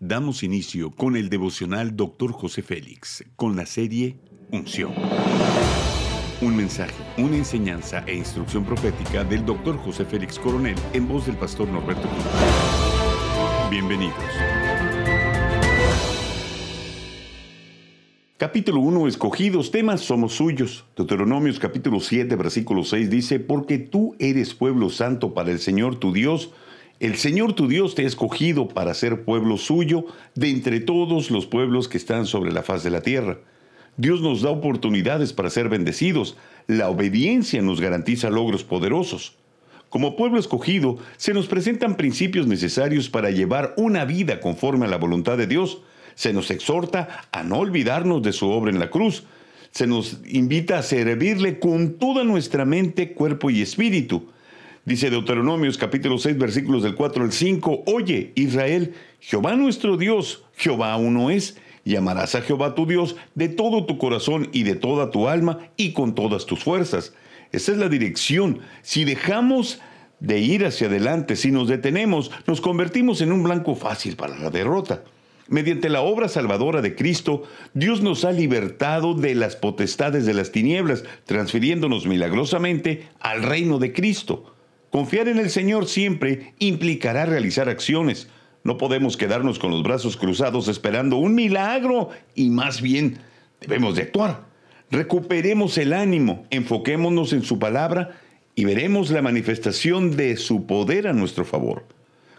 damos inicio con el devocional Dr. José Félix, con la serie Unción. Un mensaje, una enseñanza e instrucción profética del Dr. José Félix Coronel en voz del pastor Norberto Cruz. Bienvenidos. Capítulo 1. Escogidos temas somos suyos. Deuteronomios capítulo 7, versículo 6 dice, Porque tú eres pueblo santo para el Señor tu Dios, el Señor tu Dios te ha escogido para ser pueblo suyo de entre todos los pueblos que están sobre la faz de la tierra. Dios nos da oportunidades para ser bendecidos. La obediencia nos garantiza logros poderosos. Como pueblo escogido, se nos presentan principios necesarios para llevar una vida conforme a la voluntad de Dios. Se nos exhorta a no olvidarnos de su obra en la cruz. Se nos invita a servirle con toda nuestra mente, cuerpo y espíritu. Dice Deuteronomios capítulo 6 versículos del 4 al 5, Oye Israel, Jehová nuestro Dios, Jehová uno es, y amarás a Jehová tu Dios de todo tu corazón y de toda tu alma y con todas tus fuerzas. Esa es la dirección. Si dejamos de ir hacia adelante, si nos detenemos, nos convertimos en un blanco fácil para la derrota. Mediante la obra salvadora de Cristo, Dios nos ha libertado de las potestades de las tinieblas, transfiriéndonos milagrosamente al reino de Cristo. Confiar en el Señor siempre implicará realizar acciones. No podemos quedarnos con los brazos cruzados esperando un milagro y más bien debemos de actuar. Recuperemos el ánimo, enfoquémonos en su palabra y veremos la manifestación de su poder a nuestro favor.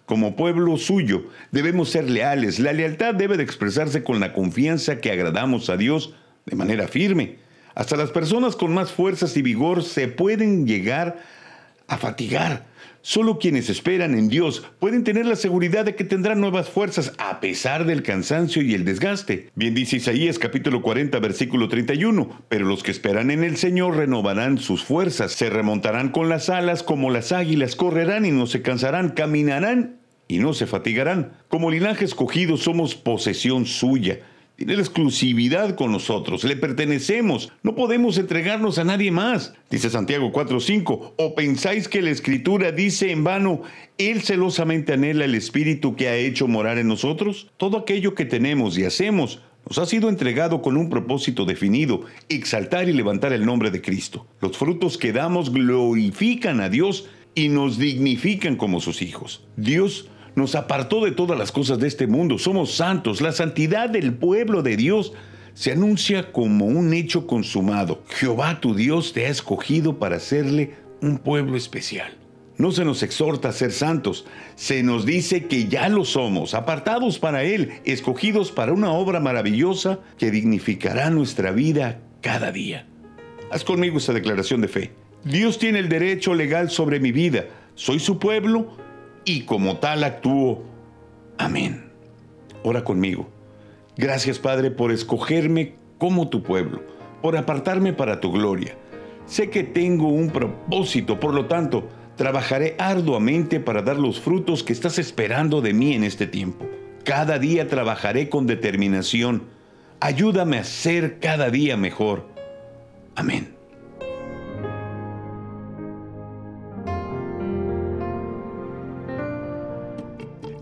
Como pueblo suyo debemos ser leales. La lealtad debe de expresarse con la confianza que agradamos a Dios de manera firme. Hasta las personas con más fuerzas y vigor se pueden llegar a a fatigar. Solo quienes esperan en Dios pueden tener la seguridad de que tendrán nuevas fuerzas a pesar del cansancio y el desgaste. Bien dice Isaías capítulo 40 versículo 31, pero los que esperan en el Señor renovarán sus fuerzas, se remontarán con las alas como las águilas, correrán y no se cansarán, caminarán y no se fatigarán. Como linaje escogido somos posesión suya tiene la exclusividad con nosotros, le pertenecemos, no podemos entregarnos a nadie más. Dice Santiago 4:5, o pensáis que la escritura dice en vano, Él celosamente anhela el Espíritu que ha hecho morar en nosotros. Todo aquello que tenemos y hacemos nos ha sido entregado con un propósito definido, exaltar y levantar el nombre de Cristo. Los frutos que damos glorifican a Dios y nos dignifican como sus hijos. Dios nos apartó de todas las cosas de este mundo. Somos santos. La santidad del pueblo de Dios se anuncia como un hecho consumado. Jehová tu Dios te ha escogido para hacerle un pueblo especial. No se nos exhorta a ser santos, se nos dice que ya lo somos, apartados para Él, escogidos para una obra maravillosa que dignificará nuestra vida cada día. Haz conmigo esa declaración de fe. Dios tiene el derecho legal sobre mi vida. Soy su pueblo y como tal actúo. Amén. Ora conmigo. Gracias Padre por escogerme como tu pueblo, por apartarme para tu gloria. Sé que tengo un propósito, por lo tanto, trabajaré arduamente para dar los frutos que estás esperando de mí en este tiempo. Cada día trabajaré con determinación. Ayúdame a ser cada día mejor. Amén.